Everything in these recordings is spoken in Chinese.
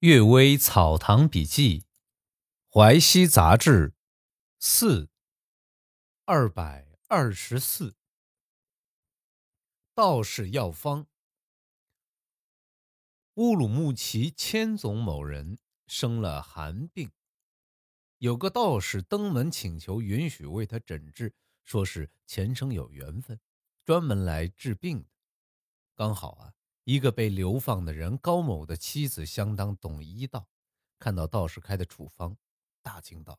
阅微草堂笔记，淮西杂志，四二百二十四。道士药方。乌鲁木齐千总某人生了寒病，有个道士登门请求允许为他诊治，说是前生有缘分，专门来治病的。刚好啊。一个被流放的人高某的妻子相当懂医道，看到道士开的处方，大惊道：“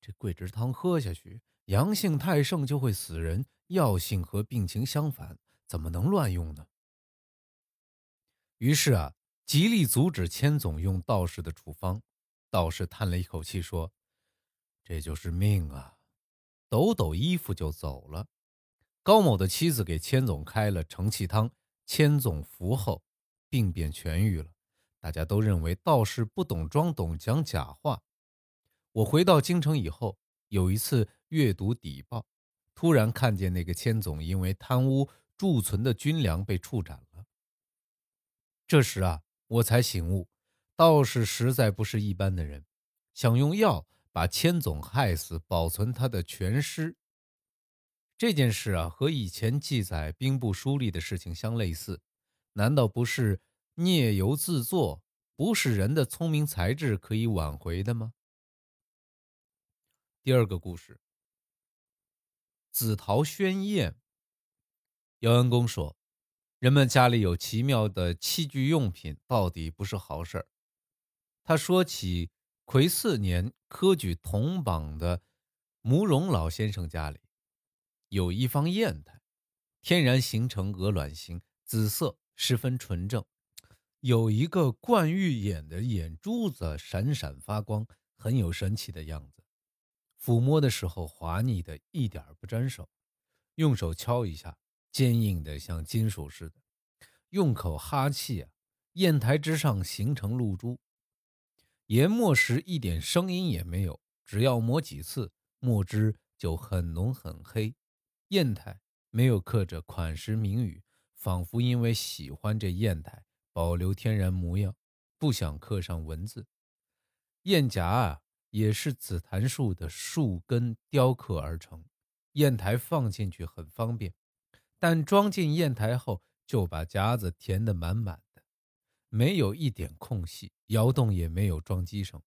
这桂枝汤喝下去，阳性太盛就会死人，药性和病情相反，怎么能乱用呢？”于是啊，极力阻止千总用道士的处方。道士叹了一口气说：“这就是命啊！”抖抖衣服就走了。高某的妻子给千总开了承气汤。千总服后，病便痊愈了。大家都认为道士不懂装懂，讲假话。我回到京城以后，有一次阅读邸报，突然看见那个千总因为贪污贮存的军粮被处斩了。这时啊，我才醒悟，道士实在不是一般的人，想用药把千总害死，保存他的全尸。这件事啊，和以前记载兵部书吏的事情相类似，难道不是孽由自作，不是人的聪明才智可以挽回的吗？第二个故事，紫陶宣宴。姚文公说，人们家里有奇妙的器具用品，到底不是好事儿。他说起癸巳年科举同榜的慕容老先生家里。有一方砚台，天然形成鹅卵形，紫色，十分纯正。有一个冠玉眼的眼珠子闪闪发光，很有神奇的样子。抚摸的时候滑腻的，一点不沾手。用手敲一下，坚硬的像金属似的。用口哈气啊，砚台之上形成露珠。研墨时一点声音也没有，只要磨几次，墨汁就很浓很黑。砚台没有刻着款式铭语，仿佛因为喜欢这砚台保留天然模样，不想刻上文字。砚夹啊，也是紫檀树的树根雕刻而成，砚台放进去很方便，但装进砚台后就把夹子填得满满的，没有一点空隙，摇动也没有撞击声。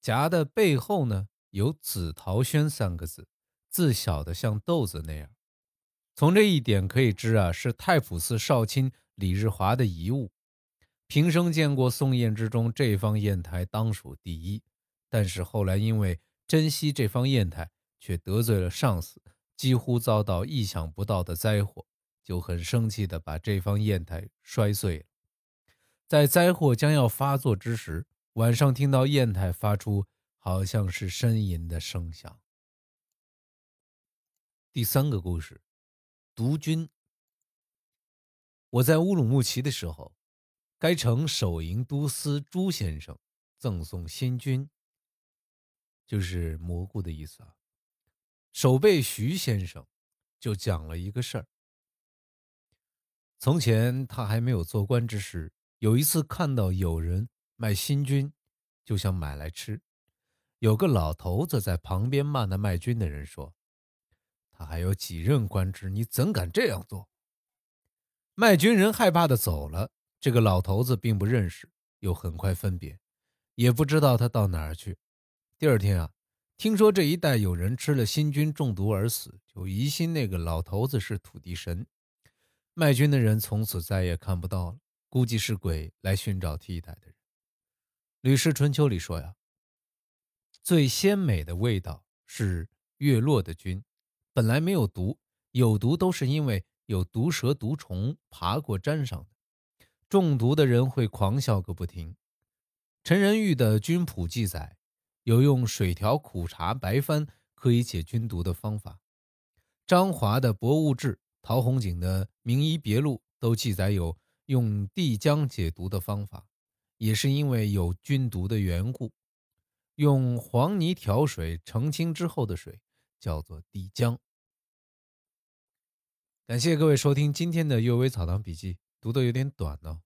夹的背后呢，有“紫桃轩”三个字。字小的像豆子那样，从这一点可以知啊，是太仆寺少卿李日华的遗物。平生见过宋砚之中，这方砚台当属第一。但是后来因为珍惜这方砚台，却得罪了上司，几乎遭到意想不到的灾祸，就很生气的把这方砚台摔碎了。在灾祸将要发作之时，晚上听到砚台发出好像是呻吟的声响。第三个故事，毒菌。我在乌鲁木齐的时候，该城守营都司朱先生赠送新菌，就是蘑菇的意思啊。守备徐先生就讲了一个事儿。从前他还没有做官之时，有一次看到有人卖新菌，就想买来吃。有个老头子在旁边骂那卖菌的人说。他还有几任官职，你怎敢这样做？卖军人害怕的走了。这个老头子并不认识，又很快分别，也不知道他到哪儿去。第二天啊，听说这一带有人吃了新菌中毒而死，就疑心那个老头子是土地神。卖军的人从此再也看不到了，估计是鬼来寻找替代的人。《吕氏春秋》里说呀，最鲜美的味道是月落的菌。本来没有毒，有毒都是因为有毒蛇、毒虫爬过粘上的。中毒的人会狂笑个不停。陈仁玉的《军谱》记载，有用水调苦茶、白番可以解菌毒的方法。张华的《博物志》、陶弘景的《名医别录》都记载有用地浆解毒的方法，也是因为有菌毒的缘故。用黄泥调水澄清之后的水叫做地浆。感谢各位收听今天的《幼微草堂笔记》，读的有点短呢。